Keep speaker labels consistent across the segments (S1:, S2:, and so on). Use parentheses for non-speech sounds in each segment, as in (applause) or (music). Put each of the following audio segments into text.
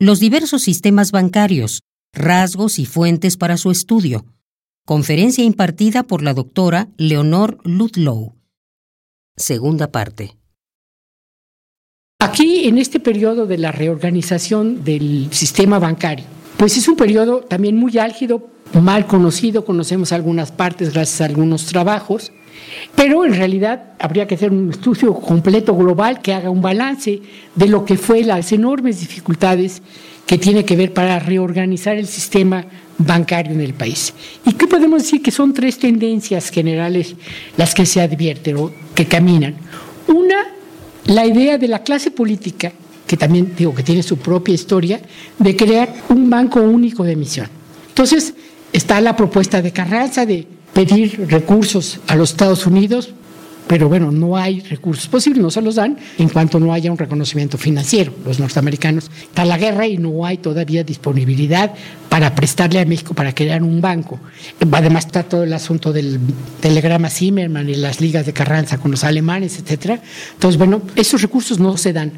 S1: los diversos sistemas bancarios, rasgos y fuentes para su estudio. Conferencia impartida por la doctora Leonor Ludlow. Segunda parte.
S2: Aquí, en este periodo de la reorganización del sistema bancario, pues es un periodo también muy álgido, mal conocido, conocemos algunas partes gracias a algunos trabajos, pero en realidad habría que hacer un estudio completo global que haga un balance de lo que fue las enormes dificultades que tiene que ver para reorganizar el sistema bancario en el país. ¿Y qué podemos decir? Que son tres tendencias generales las que se advierten o que caminan. Una, la idea de la clase política, que también digo que tiene su propia historia, de crear un banco único de emisión. Entonces, está la propuesta de Carranza de pedir recursos a los Estados Unidos, pero bueno, no hay recursos posibles, no se los dan en cuanto no haya un reconocimiento financiero. Los norteamericanos está la guerra y no hay todavía disponibilidad para prestarle a México para crear un banco. Además está todo el asunto del telegrama Zimmerman y las ligas de Carranza con los alemanes, etcétera. Entonces, bueno, esos recursos no se dan.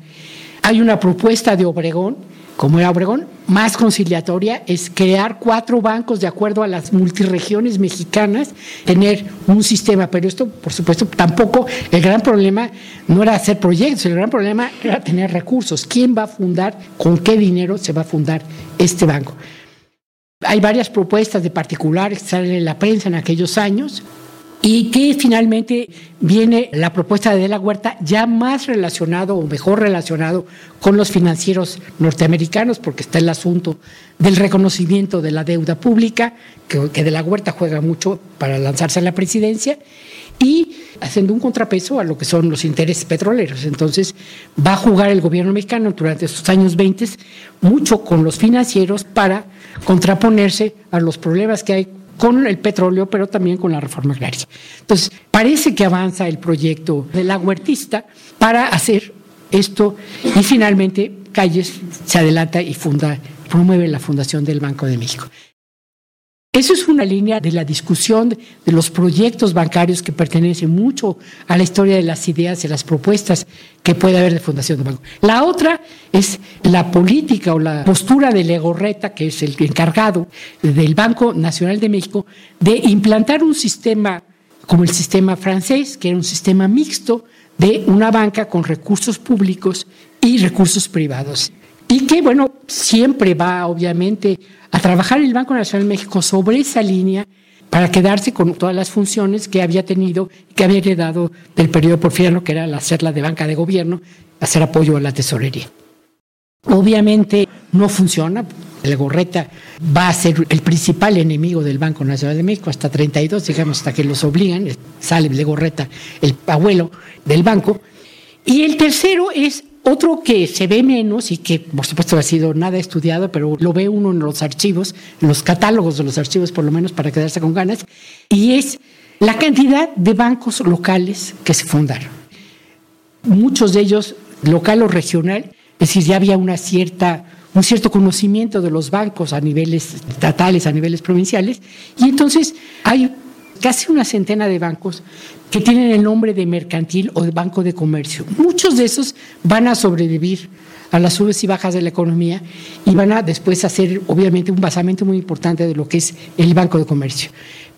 S2: Hay una propuesta de Obregón como era Obregón, más conciliatoria es crear cuatro bancos de acuerdo a las multiregiones mexicanas, tener un sistema, pero esto, por supuesto, tampoco, el gran problema no era hacer proyectos, el gran problema era tener recursos. ¿Quién va a fundar, con qué dinero se va a fundar este banco? Hay varias propuestas de particulares que salen en la prensa en aquellos años y que finalmente viene la propuesta de, la Huerta ya más relacionado o mejor relacionado con los financieros norteamericanos, porque está el asunto del reconocimiento de la deuda pública, que, que de la Huerta juega mucho para lanzarse a la presidencia, y haciendo un contrapeso a lo que son los intereses petroleros. Entonces, va a jugar el gobierno mexicano durante estos años 20 mucho con los financieros para contraponerse a los problemas que hay con el petróleo, pero también con la reforma agraria. Entonces, parece que avanza el proyecto de la huertista para hacer esto y finalmente Calles se adelanta y funda, promueve la fundación del Banco de México. Eso es una línea de la discusión de los proyectos bancarios que pertenece mucho a la historia de las ideas y las propuestas que puede haber de fundación de banco. La otra es la política o la postura de Legorreta, que es el encargado del Banco Nacional de México, de implantar un sistema como el sistema francés, que era un sistema mixto de una banca con recursos públicos y recursos privados. Y que, bueno, siempre va, obviamente, a trabajar el Banco Nacional de México sobre esa línea para quedarse con todas las funciones que había tenido, que había heredado del periodo porfiriano, que era la hacerla de banca de gobierno, hacer apoyo a la tesorería. Obviamente no funciona. El Gorreta va a ser el principal enemigo del Banco Nacional de México hasta 32, digamos, hasta que los obligan. Sale de Gorreta, el abuelo del banco. Y el tercero es otro que se ve menos y que por supuesto ha sido nada estudiado, pero lo ve uno en los archivos, en los catálogos de los archivos por lo menos para quedarse con ganas, y es la cantidad de bancos locales que se fundaron. Muchos de ellos local o regional, es decir, ya había una cierta, un cierto conocimiento de los bancos a niveles estatales, a niveles provinciales, y entonces hay casi una centena de bancos que tienen el nombre de mercantil o de banco de comercio. Muchos de esos van a sobrevivir a las subes y bajas de la economía y van a después hacer, obviamente, un basamento muy importante de lo que es el banco de comercio.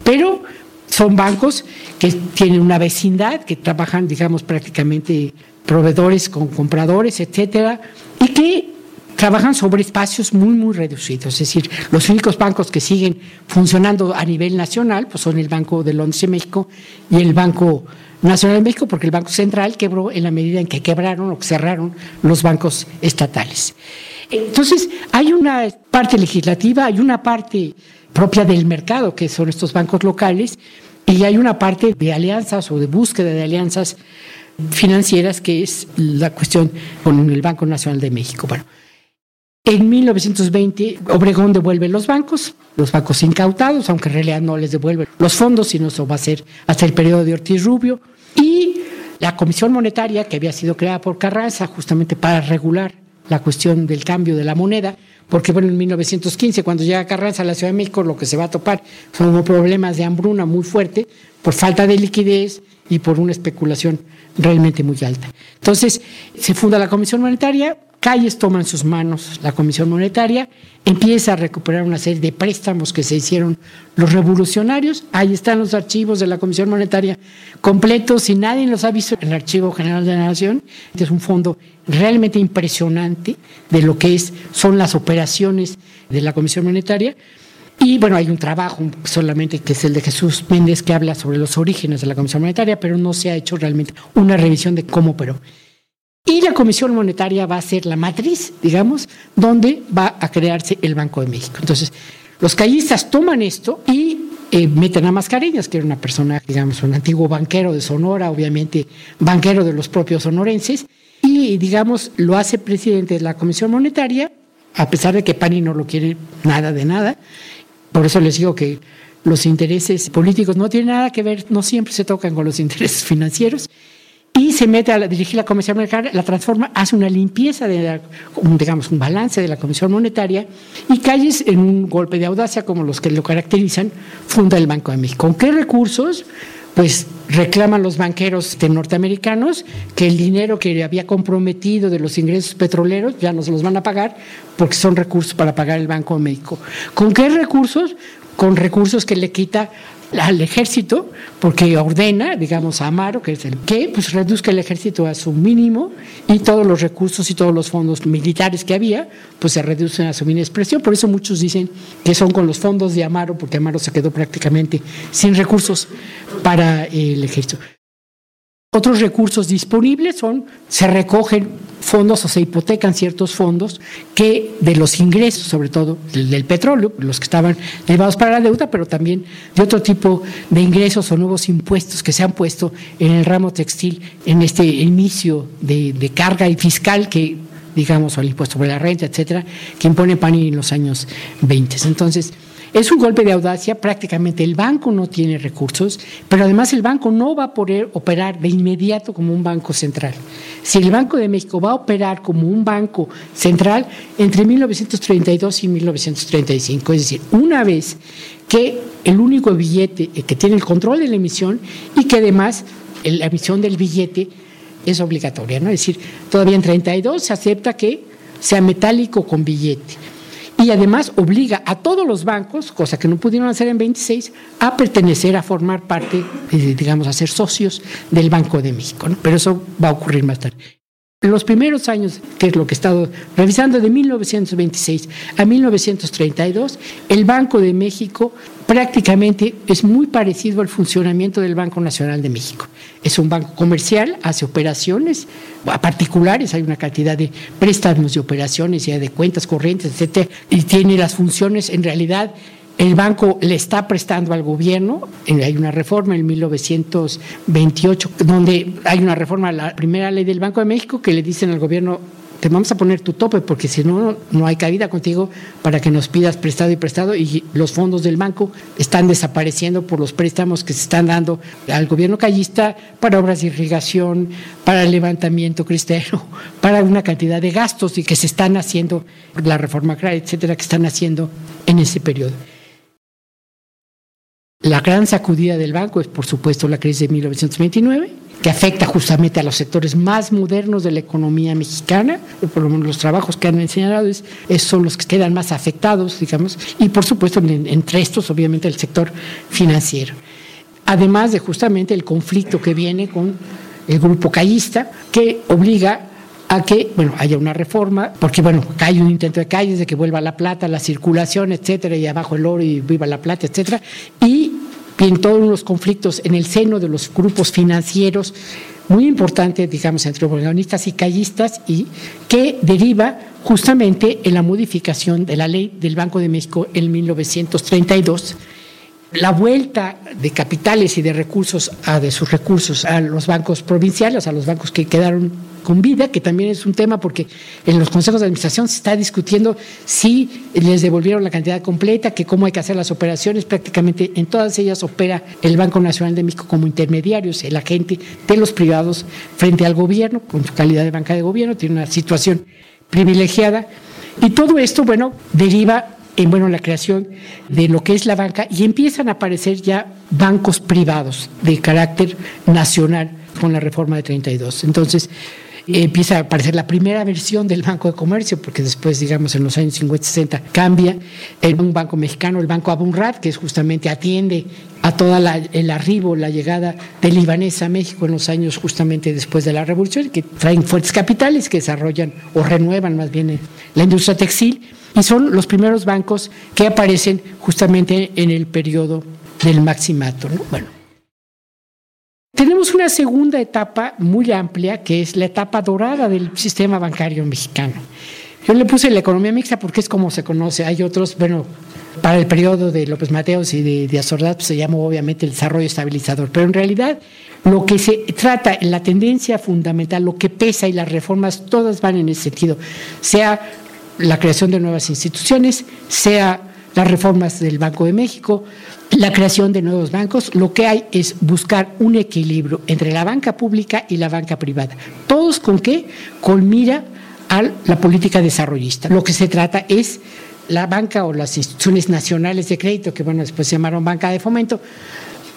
S2: Pero son bancos que tienen una vecindad, que trabajan, digamos, prácticamente proveedores con compradores, etcétera, y que trabajan sobre espacios muy, muy reducidos. Es decir, los únicos bancos que siguen funcionando a nivel nacional pues son el Banco de Londres de México y el Banco Nacional de México, porque el Banco Central quebró en la medida en que quebraron o cerraron los bancos estatales. Entonces, hay una parte legislativa, hay una parte propia del mercado, que son estos bancos locales, y hay una parte de alianzas o de búsqueda de alianzas financieras, que es la cuestión con el Banco Nacional de México. Bueno, en 1920, Obregón devuelve los bancos, los bancos incautados, aunque en realidad no les devuelve los fondos, sino eso va a ser hasta el periodo de Ortiz Rubio. Y la Comisión Monetaria, que había sido creada por Carranza justamente para regular la cuestión del cambio de la moneda, porque bueno, en 1915, cuando llega Carranza a la Ciudad de México, lo que se va a topar son problemas de hambruna muy fuerte por falta de liquidez y por una especulación realmente muy alta. Entonces, se funda la Comisión Monetaria, Calles toma en sus manos la Comisión Monetaria, empieza a recuperar una serie de préstamos que se hicieron los revolucionarios. Ahí están los archivos de la Comisión Monetaria completos y nadie los ha visto en el Archivo General de la Nación. Es un fondo realmente impresionante de lo que es, son las operaciones de la Comisión Monetaria. Y bueno, hay un trabajo solamente que es el de Jesús Méndez que habla sobre los orígenes de la Comisión Monetaria, pero no se ha hecho realmente una revisión de cómo operó. Y la Comisión Monetaria va a ser la matriz, digamos, donde va a crearse el Banco de México. Entonces, los callistas toman esto y eh, meten a Mascareñas, que era una persona, digamos, un antiguo banquero de Sonora, obviamente banquero de los propios sonorenses, y, digamos, lo hace presidente de la Comisión Monetaria, a pesar de que Pani no lo quiere nada de nada. Por eso les digo que los intereses políticos no tienen nada que ver, no siempre se tocan con los intereses financieros y se mete a dirigir la Comisión Monetaria, la transforma, hace una limpieza, de digamos, un balance de la Comisión Monetaria y Calles, en un golpe de audacia como los que lo caracterizan, funda el Banco de México. ¿Con qué recursos? Pues reclaman los banqueros norteamericanos que el dinero que había comprometido de los ingresos petroleros ya no se los van a pagar porque son recursos para pagar el Banco de México. ¿Con qué recursos? Con recursos que le quita al ejército, porque ordena, digamos, a Amaro, que es el que pues reduzca el ejército a su mínimo y todos los recursos y todos los fondos militares que había, pues se reducen a su mínima expresión. Por eso muchos dicen que son con los fondos de Amaro, porque Amaro se quedó prácticamente sin recursos para el ejército. Otros recursos disponibles son, se recogen fondos o se hipotecan ciertos fondos que de los ingresos, sobre todo del, petróleo, los que estaban derivados para la deuda, pero también de otro tipo de ingresos o nuevos impuestos que se han puesto en el ramo textil en este inicio de, de carga y fiscal que digamos, o el impuesto sobre la renta, etcétera, que impone PANI en los años 20. Entonces, es un golpe de audacia, prácticamente el banco no tiene recursos, pero además el banco no va a poder operar de inmediato como un banco central. Si el Banco de México va a operar como un banco central entre 1932 y 1935, es decir, una vez que el único billete que tiene el control de la emisión y que además la emisión del billete es obligatoria, ¿no? Es decir, todavía en 32 se acepta que sea metálico con billete y además obliga a todos los bancos, cosa que no pudieron hacer en 26, a pertenecer, a formar parte, eh, digamos, a ser socios del Banco de México. Pero eso va a ocurrir más tarde. En los primeros años, que es lo que he estado revisando, de 1926 a 1932, el Banco de México prácticamente es muy parecido al funcionamiento del Banco Nacional de México. Es un banco comercial, hace operaciones a particulares, hay una cantidad de préstamos de operaciones y de cuentas corrientes, etcétera, y tiene las funciones en realidad el banco le está prestando al gobierno, hay una reforma en 1928, donde hay una reforma a la primera ley del Banco de México que le dicen al gobierno, te vamos a poner tu tope porque si no, no hay cabida contigo para que nos pidas prestado y prestado y los fondos del banco están desapareciendo por los préstamos que se están dando al gobierno callista para obras de irrigación, para el levantamiento cristero, (laughs) para una cantidad de gastos y que se están haciendo, la reforma agraria, etcétera, que están haciendo en ese periodo. La gran sacudida del banco es, por supuesto, la crisis de 1929, que afecta justamente a los sectores más modernos de la economía mexicana. Por lo menos los trabajos que han mencionado es, son los que quedan más afectados, digamos, y por supuesto, entre estos, obviamente, el sector financiero. Además de justamente el conflicto que viene con el grupo callista, que obliga a que bueno haya una reforma, porque bueno, hay un intento de calles de que vuelva la plata, la circulación, etcétera, y abajo el oro y viva la plata, etcétera, y en todos los conflictos en el seno de los grupos financieros, muy importante, digamos, entre organistas y callistas, y que deriva justamente en la modificación de la ley del Banco de México en 1932 la vuelta de capitales y de recursos a de sus recursos a los bancos provinciales, a los bancos que quedaron con vida, que también es un tema porque en los consejos de administración se está discutiendo si les devolvieron la cantidad completa, que cómo hay que hacer las operaciones, prácticamente en todas ellas opera el Banco Nacional de México como intermediarios, el agente de los privados frente al gobierno, con su calidad de banca de gobierno, tiene una situación privilegiada. Y todo esto, bueno, deriva en bueno, la creación de lo que es la banca y empiezan a aparecer ya bancos privados de carácter nacional con la reforma de 32. Entonces, empieza a aparecer la primera versión del Banco de Comercio, porque después, digamos, en los años 50 60 cambia en un banco mexicano, el Banco Abunrad, que es justamente atiende a todo el arribo, la llegada del libanés a México en los años justamente después de la revolución, que traen fuertes capitales que desarrollan o renuevan más bien la industria textil, y son los primeros bancos que aparecen justamente en el periodo del maximato. Bueno, tenemos una segunda etapa muy amplia, que es la etapa dorada del sistema bancario mexicano. Yo le puse la economía mixta porque es como se conoce. Hay otros, bueno, para el periodo de López Mateos y de Díaz Ordaz pues, se llamó obviamente el desarrollo estabilizador. Pero en realidad lo que se trata, la tendencia fundamental, lo que pesa y las reformas, todas van en ese sentido. Sea la creación de nuevas instituciones, sea las reformas del Banco de México, la creación de nuevos bancos, lo que hay es buscar un equilibrio entre la banca pública y la banca privada. ¿Todos con qué? Con mira a la política desarrollista. Lo que se trata es la banca o las instituciones nacionales de crédito, que bueno, después se llamaron banca de fomento,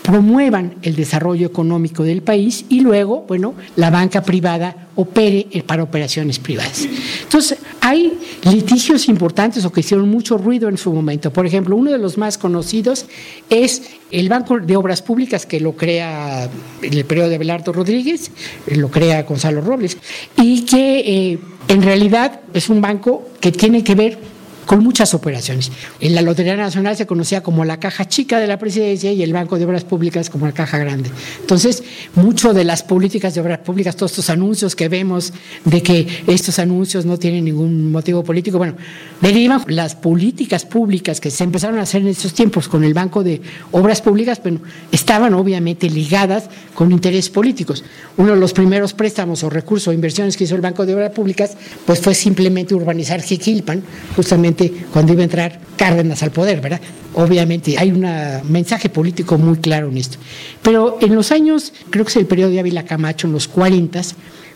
S2: promuevan el desarrollo económico del país y luego, bueno, la banca privada opere para operaciones privadas. Entonces, hay litigios importantes o que hicieron mucho ruido en su momento. Por ejemplo, uno de los más conocidos es el Banco de Obras Públicas, que lo crea en el periodo de Abelardo Rodríguez, lo crea Gonzalo Robles, y que eh, en realidad es un banco que tiene que ver con muchas operaciones. En la Lotería Nacional se conocía como la caja chica de la presidencia y el Banco de Obras Públicas como la caja grande. Entonces, mucho de las políticas de obras públicas, todos estos anuncios que vemos de que estos anuncios no tienen ningún motivo político, bueno, derivan las políticas públicas que se empezaron a hacer en estos tiempos con el Banco de Obras Públicas, bueno, estaban obviamente ligadas con intereses políticos. Uno de los primeros préstamos o recursos o inversiones que hizo el Banco de Obras Públicas, pues fue simplemente urbanizar Jiquilpan, justamente cuando iba a entrar Cárdenas al poder, ¿verdad? Obviamente hay un mensaje político muy claro en esto. Pero en los años, creo que es el periodo de Ávila Camacho, en los 40,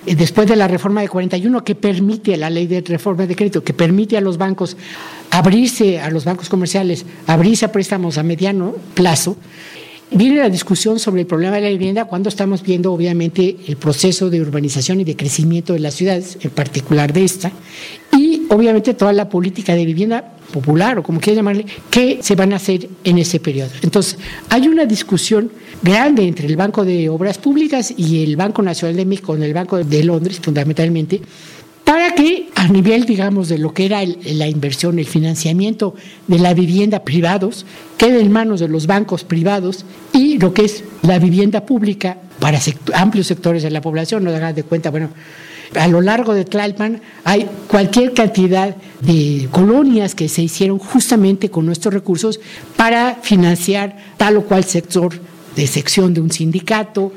S2: eh, después de la reforma de 41 que permite la ley de reforma de crédito, que permite a los bancos abrirse, a los bancos comerciales, abrirse a préstamos a mediano plazo, viene la discusión sobre el problema de la vivienda cuando estamos viendo obviamente el proceso de urbanización y de crecimiento de las ciudades, en particular de esta, obviamente toda la política de vivienda popular o como quieras llamarle, que se van a hacer en ese periodo. Entonces, hay una discusión grande entre el Banco de Obras Públicas y el Banco Nacional de México, el Banco de Londres fundamentalmente, para que a nivel, digamos, de lo que era la inversión, el financiamiento de la vivienda privados, quede en manos de los bancos privados y lo que es la vivienda pública para amplios sectores de la población, no hagan de cuenta, bueno, a lo largo de Tlalpan hay cualquier cantidad de colonias que se hicieron justamente con nuestros recursos para financiar tal o cual sector de sección de un sindicato,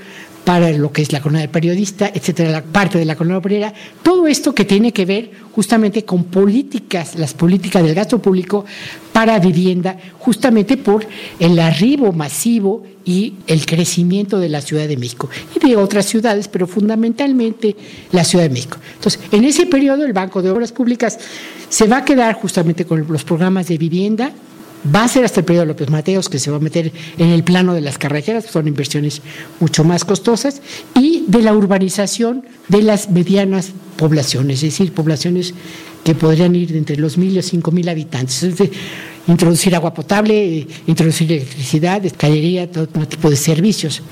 S2: para lo que es la colonia de periodista, etcétera, la parte de la colonia obrera, todo esto que tiene que ver justamente con políticas, las políticas del gasto público para vivienda, justamente por el arribo masivo y el crecimiento de la Ciudad de México y de otras ciudades, pero fundamentalmente la Ciudad de México. Entonces, en ese periodo el Banco de Obras Públicas se va a quedar justamente con los programas de vivienda, Va a ser hasta el periodo de López Mateos que se va a meter en el plano de las carreteras, son inversiones mucho más costosas, y de la urbanización de las medianas poblaciones, es decir, poblaciones que podrían ir entre los mil y cinco mil habitantes. Es decir, introducir agua potable, introducir electricidad, callería, todo tipo de servicios.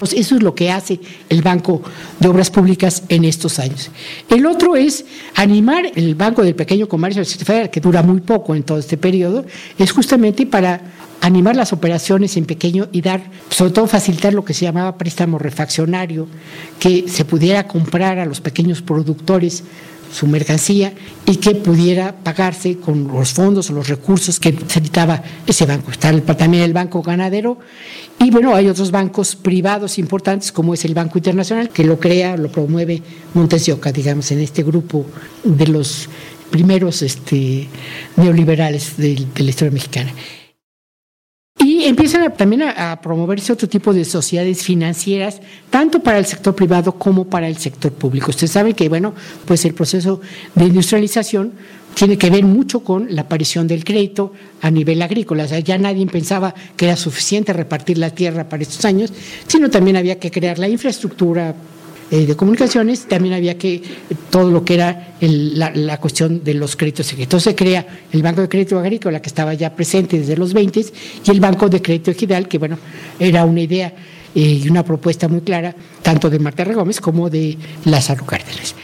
S2: Pues eso es lo que hace el Banco de Obras Públicas en estos años. El otro es animar el Banco del Pequeño Comercio Federal, que dura muy poco en todo este periodo, es justamente para animar las operaciones en pequeño y dar, sobre todo facilitar lo que se llamaba préstamo refaccionario, que se pudiera comprar a los pequeños productores su mercancía y que pudiera pagarse con los fondos o los recursos que necesitaba ese banco. Está también el Banco Ganadero y bueno, hay otros bancos privados importantes como es el Banco Internacional que lo crea, lo promueve Montesioca, digamos, en este grupo de los primeros este, neoliberales de la historia mexicana. Empiezan también a, promoverse otro tipo de sociedades financieras, tanto para el sector privado como para el sector público. Usted sabe que, bueno, pues el proceso de industrialización tiene que ver mucho con la aparición del crédito a nivel agrícola. O sea, ya nadie pensaba que era suficiente repartir la tierra para estos años, sino también había que crear la infraestructura eh, de comunicaciones, también había que todo lo que era la, cuestión de los créditos secretos. Se crea el Banco de Crédito Agrícola, que estaba ya presente desde los 20, y el Banco de Crédito Ejidal, que bueno, era una idea eh, y una propuesta muy clara, tanto de Marta Gómez como de Lázaro Cárdenas.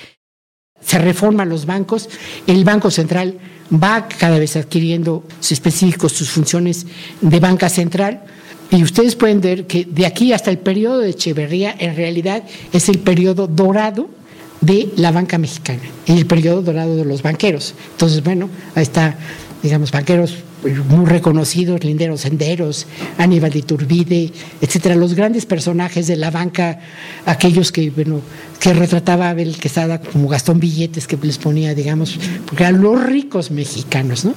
S2: Se reforman los bancos, el Banco Central va cada vez adquiriendo específicos sus funciones de banca central, y ustedes pueden ver que de aquí hasta el periodo de Echeverría, en realidad es el periodo dorado de la banca mexicana y el periodo dorado de los banqueros. Entonces, bueno, ahí está, digamos, banqueros muy reconocidos, Linderos Senderos, Aníbal de Iturbide, etcétera, los grandes personajes de la banca, aquellos que, bueno, que retrataba Abel Quesada como Gastón Billetes, que les ponía, digamos, porque eran los ricos mexicanos, ¿no?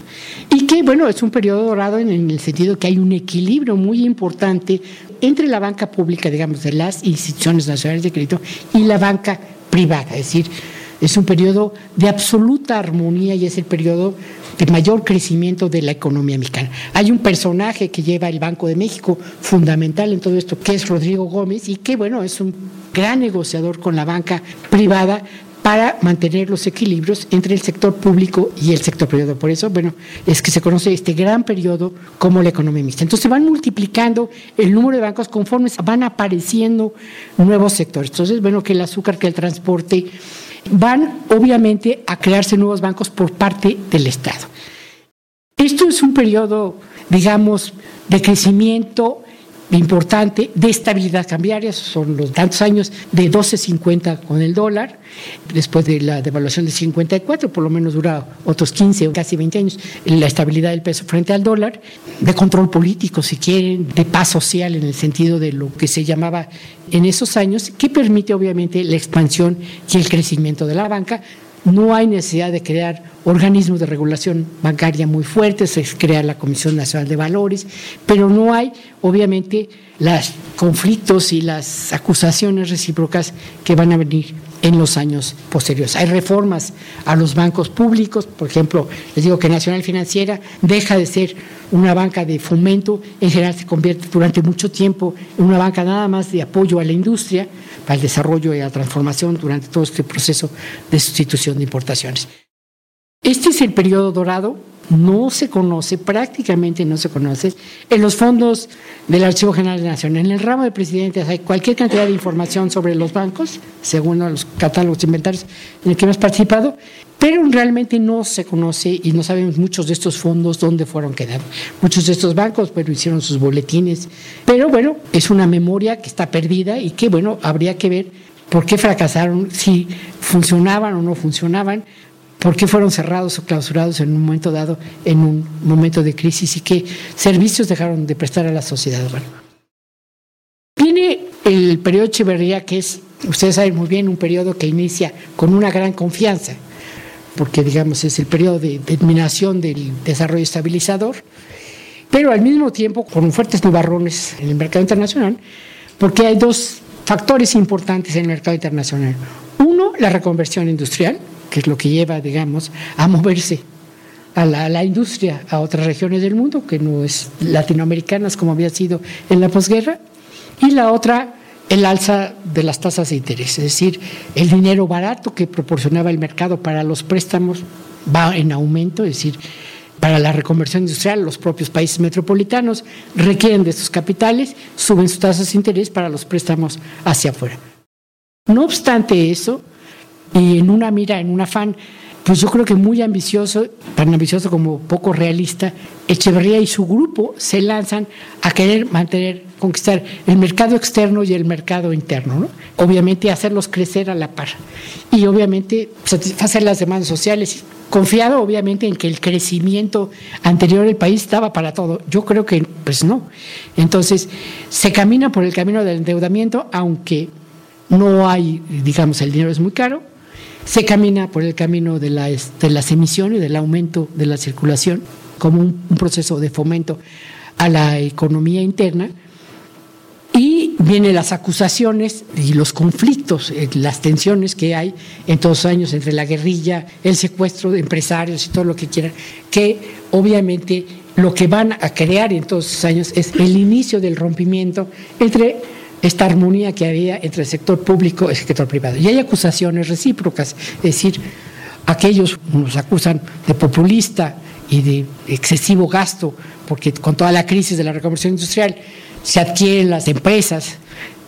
S2: Y que, bueno, es un periodo dorado en el sentido que hay un equilibrio muy importante entre la banca pública, digamos, de las instituciones nacionales de crédito y la banca privada, es decir, es un periodo de absoluta armonía y es el periodo de mayor crecimiento de la economía mexicana. Hay un personaje que lleva el Banco de México fundamental en todo esto, que es Rodrigo Gómez, y que, bueno, es un gran negociador con la banca privada para mantener los equilibrios entre el sector público y el sector privado. Por eso, bueno, es que se conoce este gran periodo como la economía mixta. Entonces se van multiplicando el número de bancos conforme van apareciendo nuevos sectores. Entonces, bueno, que el azúcar, que el transporte, van obviamente a crearse nuevos bancos por parte del Estado. Esto es un periodo, digamos, de crecimiento importante de estabilidad cambiaria, son los tantos años de 12.50 con el dólar, después de la devaluación de 54, por lo menos dura otros 15 o casi 20 años, la estabilidad del peso frente al dólar, de control político, si quieren, de paz social en el sentido de lo que se llamaba en esos años, que permite obviamente la expansión y el crecimiento de la banca, no hay necesidad de crear organismos de regulación bancaria muy fuertes, se crea la Comisión Nacional de Valores, pero no hay, obviamente, los conflictos y las acusaciones recíprocas que van a venir en los años posteriores. Hay reformas a los bancos públicos, por ejemplo, les digo que Nacional Financiera deja de ser una banca de fomento, en general se convierte durante mucho tiempo en una banca nada más de apoyo a la industria, para el desarrollo y la transformación durante todo este proceso de sustitución de importaciones. Este es el periodo dorado, no se conoce, prácticamente no se conoce, en los fondos del Archivo General de la Nación. En el ramo de presidentes hay cualquier cantidad de información sobre los bancos, según los catálogos inventarios en el que hemos participado, pero realmente no se conoce y no sabemos muchos de estos fondos dónde fueron quedando. Muchos de estos bancos, pero hicieron sus boletines. Pero bueno, es una memoria que está perdida y que, bueno, habría que ver por qué fracasaron, si funcionaban o no funcionaban, por qué fueron cerrados o clausurados en un momento dado, en un momento de crisis y qué servicios dejaron de prestar a la sociedad. Bueno, viene el periodo Echeverría, que es, ustedes saben muy bien, un periodo que inicia con una gran confianza porque digamos es el periodo de determinación del desarrollo estabilizador, pero al mismo tiempo con fuertes nubarrones en el mercado internacional, porque hay dos factores importantes en el mercado internacional. Uno, la reconversión industrial, que es lo que lleva, digamos, a moverse a la, a la, industria a otras regiones del mundo, que no es latinoamericanas como había sido en la posguerra, y la otra, el alza de las tasas de interés, es decir, el dinero barato que proporcionaba el mercado para los préstamos va en aumento, es decir, para la reconversión industrial, los propios países metropolitanos requieren de estos capitales, suben sus tasas de interés para los préstamos hacia afuera. No obstante eso, y en una mira, en un afán pues yo creo que muy ambicioso, tan ambicioso como poco realista, Echeverría y su grupo se lanzan a querer mantener, conquistar el mercado externo y el mercado interno, ¿no? Obviamente hacerlos crecer a la par y obviamente satisfacer las demandas sociales, confiado obviamente en que el crecimiento anterior del país estaba para todo. Yo creo que pues no. Entonces, se camina por el camino del endeudamiento, aunque no hay, digamos, el dinero es muy caro, se camina por el camino de, las emisiones, del aumento de la circulación, como un, proceso de fomento a la economía interna. Y vienen las acusaciones y los conflictos, eh, las tensiones que hay en todos los años entre la guerrilla, el secuestro de empresarios y todo lo que quieran, que obviamente lo que van a crear en todos esos años es el inicio del rompimiento entre esta armonía que había entre el sector público y el sector privado. Y hay acusaciones recíprocas, es decir, aquellos nos acusan de populista y de excesivo gasto, porque con toda la crisis de la reconversión industrial se adquieren las empresas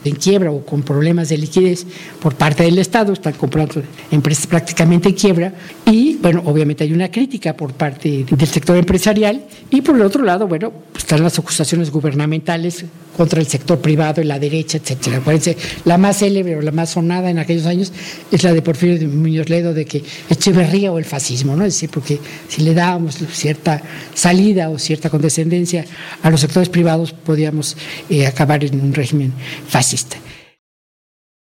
S2: en quiebra o con problemas de liquidez por parte del Estado, están comprando empresas prácticamente en quiebra y, bueno, obviamente hay una crítica por parte del sector empresarial y por el otro lado, bueno, están las acusaciones gubernamentales contra el sector privado y la derecha, etcétera. Acuérdense, la más célebre o la más sonada en aquellos años es la de Porfirio Muñoz Ledo de que Echeverría o el fascismo, ¿no? Es decir, porque si le dábamos cierta salida o cierta condescendencia a los sectores privados, podíamos eh, acabar en un régimen fascista.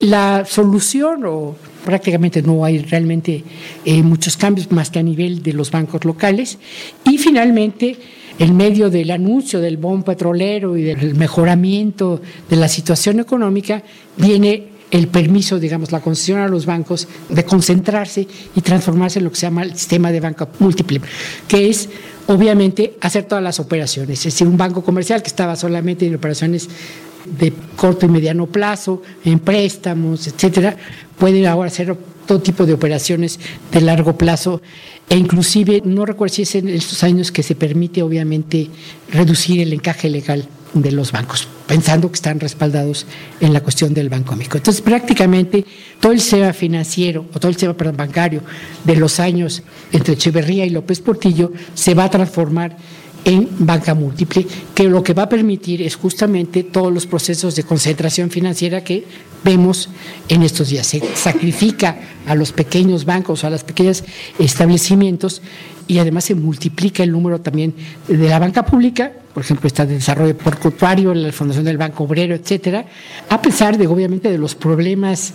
S2: La solución, o prácticamente no hay realmente eh, muchos cambios más que a nivel de los bancos locales, y finalmente en medio del anuncio del boom petrolero y del mejoramiento de la situación económica, viene el permiso, digamos, la concesión a los bancos de concentrarse y transformarse en lo que se llama el sistema de banca múltiple, que es obviamente hacer todas las operaciones. Es decir, un banco comercial que estaba solamente en operaciones de corto y mediano plazo, en préstamos, etcétera, puede ahora hacer todo tipo de operaciones de largo plazo e inclusive no recuerdo si es en estos años que se permite obviamente reducir el encaje legal de los bancos, pensando que están respaldados en la cuestión del banco médico. Entonces, prácticamente todo el SEBA financiero, o todo el SEBA bancario de los años entre Echeverría y López Portillo se va a transformar en banca múltiple, que lo que va a permitir es justamente todos los procesos de concentración financiera que vemos en estos días. Se sacrifica a los pequeños bancos, a los pequeños establecimientos y además se multiplica el número también de la banca pública, por ejemplo, está de desarrollo portuario, la Fundación del Banco Obrero, etcétera, a pesar de obviamente de los problemas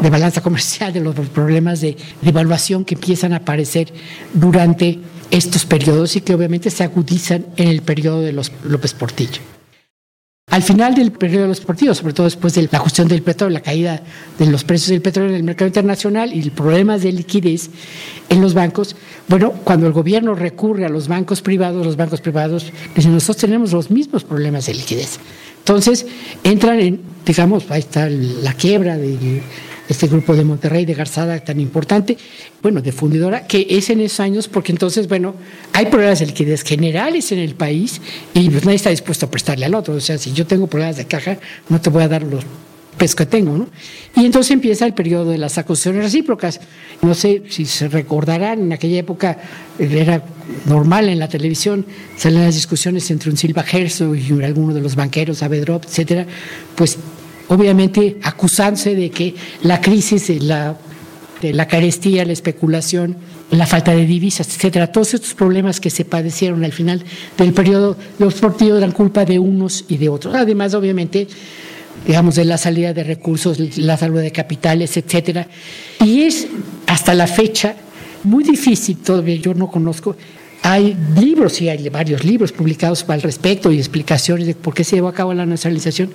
S2: de balanza comercial, de los problemas de devaluación que empiezan a aparecer durante estos periodos y que obviamente se agudizan en el periodo de los López Portillo. Al final del periodo de los partidos, sobre todo después de la cuestión del petróleo, la caída de los precios del petróleo en el mercado internacional y problemas de liquidez en los bancos, bueno, cuando el gobierno recurre a los bancos privados, los bancos privados nosotros tenemos los mismos problemas de liquidez. Entonces, entran en, digamos, ahí está la quiebra de este grupo de Monterrey, de Garzada, tan importante, bueno, de fundidora, que es en esos años, porque entonces, bueno, hay problemas de liquidez generales en el país y pues nadie está dispuesto a prestarle al otro. O sea, si yo tengo problemas de caja, no te voy a dar los pesos que tengo, ¿no? Y entonces empieza el periodo de las acusaciones recíprocas. No sé si se recordarán, en aquella época era normal en la televisión, salen las discusiones entre un Silva Herzog y alguno de los banqueros, Avedrop, etcétera, pues obviamente acusándose de que la crisis, la, carestía, la especulación, la falta de divisas, etcétera, todos estos problemas que se padecieron al final del periodo los partidos eran culpa de unos y de otros. Además, obviamente, digamos, de la salida de recursos, la salida de capitales, etcétera. Y es hasta la fecha muy difícil, todavía yo no conozco hay libros, y hay varios libros publicados al respecto y explicaciones de por qué se llevó a cabo la nacionalización,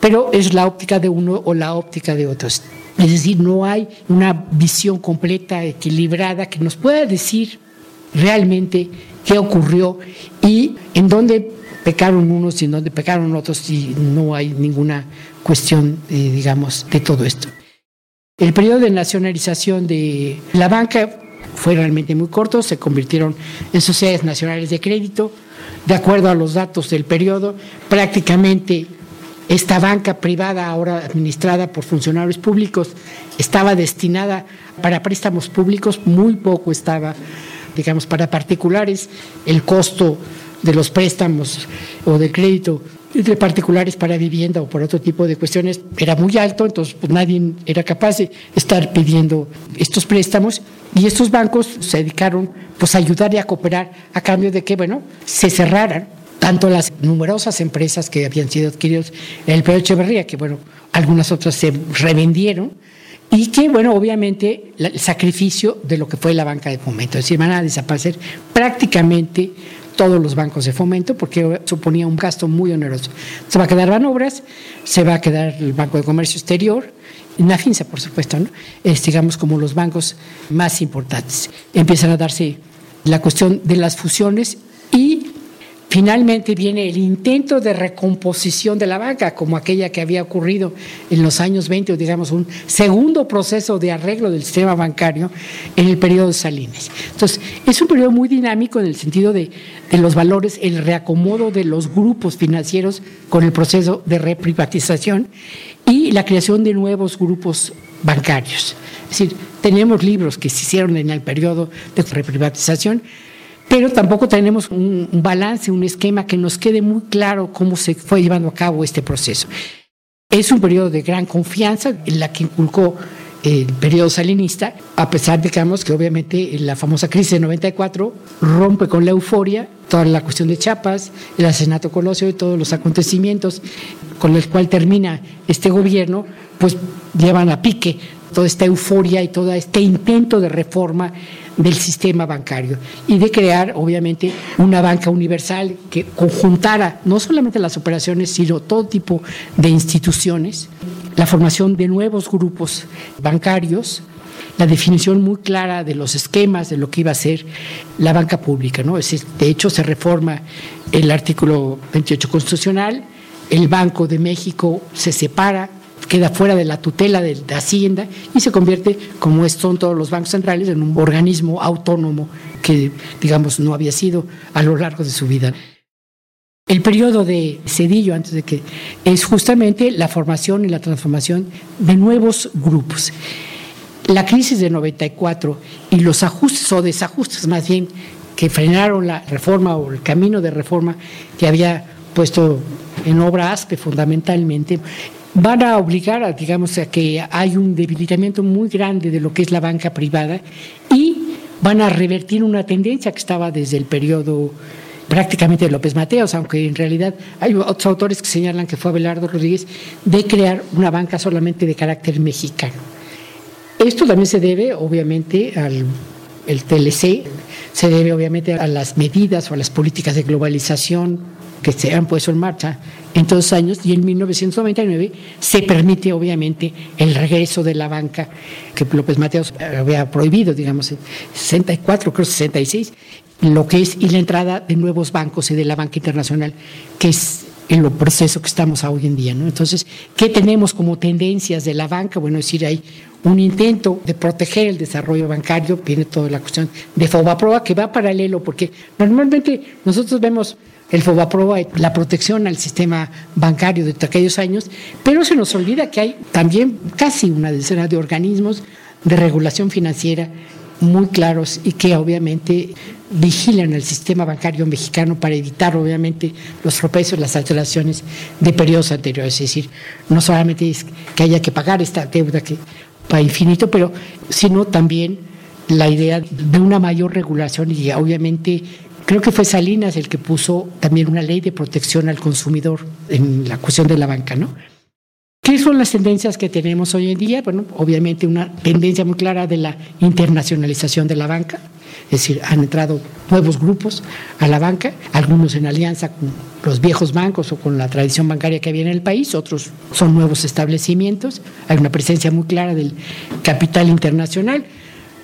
S2: pero es la óptica de uno o la óptica de otros. Es decir, no hay una visión completa, equilibrada, que nos pueda decir realmente qué ocurrió y en dónde pecaron unos y en dónde pecaron otros y no hay ninguna cuestión, eh, digamos, de todo esto. El periodo de nacionalización de la banca fue realmente muy corto, se convirtieron en sociedades nacionales de crédito. De acuerdo a los datos del periodo, prácticamente esta banca privada, ahora administrada por funcionarios públicos, estaba destinada para préstamos públicos, muy poco estaba, digamos, para particulares. El costo de los préstamos o de crédito de particulares para vivienda o por otro tipo de cuestiones era muy alto, entonces pues, nadie era capaz de estar pidiendo estos préstamos y estos bancos se dedicaron pues, a ayudar y a cooperar a cambio de que, bueno, se cerraran tanto las numerosas empresas que habían sido adquiridas en el periodo Echeverría, que, bueno, algunas otras se revendieron, y que, bueno, obviamente el sacrificio de lo que fue la banca de fomento, es decir, van a desaparecer prácticamente todos los bancos de fomento porque suponía un gasto muy oneroso. Se va a quedar Banobras, se va a quedar el Banco de Comercio Exterior, Nafinsa, por supuesto, ¿no? digamos, como los bancos más importantes. Empiezan a darse la cuestión de las fusiones y Finalmente viene el intento de recomposición de la banca, como aquella que había ocurrido en los años 20, o digamos un segundo proceso de arreglo del sistema bancario en el periodo de Salinas. Entonces, es un periodo muy dinámico en el sentido de, de los valores, el reacomodo de los grupos financieros con el proceso de reprivatización y la creación de nuevos grupos bancarios. Es decir, tenemos libros que se hicieron en el periodo de reprivatización, pero tampoco tenemos un, balance, un esquema que nos quede muy claro cómo se fue llevando a cabo este proceso. Es un periodo de gran confianza en la que inculcó el periodo salinista, a pesar de digamos, que obviamente la famosa crisis de 94 rompe con la euforia toda la cuestión de Chiapas, el asesinato Colosio y todos los acontecimientos con el cual termina este gobierno, pues llevan a pique toda esta euforia y todo este intento de reforma del sistema bancario y de crear, obviamente, una banca universal que conjuntara no solamente las operaciones, sino todo tipo de instituciones, la formación de nuevos grupos bancarios, la definición muy clara de los esquemas de lo que iba a ser la banca pública. ¿no? de hecho, se reforma el artículo 28 constitucional, el Banco de México se separa queda fuera de la tutela de, Hacienda y se convierte, como son todos los bancos centrales, en un organismo autónomo que, digamos, no había sido a lo largo de su vida. El periodo de Cedillo, antes de que, es justamente la formación y la transformación de nuevos grupos. La crisis de 94 y los ajustes o desajustes más bien que frenaron la reforma o el camino de reforma que había puesto en obra ASPE fundamentalmente, van a obligar a, digamos, a que hay un debilitamiento muy grande de lo que es la banca privada y van a revertir una tendencia que estaba desde el periodo prácticamente López Mateos, aunque en realidad hay otros autores que señalan que fue Abelardo Rodríguez, de crear una banca solamente de carácter mexicano. Esto también se debe, obviamente, al TLC, se debe obviamente a las medidas o a las políticas de globalización que se han puesto en marcha en todos los años y en 1999 se permite obviamente el regreso de la banca que López Mateos había prohibido, digamos, en 64, creo 66, lo que es y la entrada de nuevos bancos y de la banca internacional, que es el proceso que estamos hoy en día. ¿no? Entonces, ¿qué tenemos como tendencias de la banca? Bueno, es decir, hay un intento de proteger el desarrollo bancario, viene toda la cuestión de FOBAPROA que va paralelo, porque normalmente nosotros vemos el FOBAPROA, la protección al sistema bancario de aquellos años, pero se nos olvida que hay también casi una decena de organismos de regulación financiera muy claros y que obviamente vigilan el sistema bancario mexicano para evitar obviamente los tropezones, las alteraciones de periodos anteriores. Es decir, no solamente es que haya que pagar esta deuda que va infinito, pero sino también la idea de una mayor regulación y obviamente Creo que fue Salinas el que puso también una ley de protección al consumidor en la cuestión de la banca, ¿no? ¿Qué son las tendencias que tenemos hoy en día? Bueno, obviamente una tendencia muy clara de la internacionalización de la banca, es decir, han entrado nuevos grupos a la banca, algunos en alianza con los viejos bancos o con la tradición bancaria que había en el país, otros son nuevos establecimientos, hay una presencia muy clara del capital internacional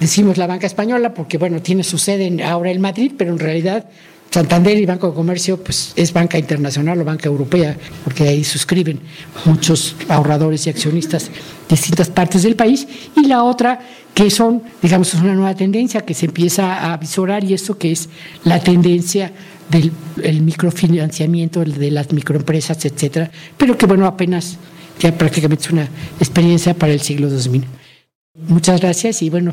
S2: decimos la banca española porque, bueno, tiene su sede ahora en Madrid, pero en realidad Santander y Banco de Comercio pues es banca internacional o banca europea, porque ahí suscriben muchos ahorradores y accionistas de distintas partes del país. Y la otra, que son, digamos, es una nueva tendencia que se empieza a visorar y esto que es la tendencia del microfinanciamiento de las microempresas, etcétera, pero que, bueno, apenas ya prácticamente es una experiencia para el siglo 2000. Muchas gracias y bueno.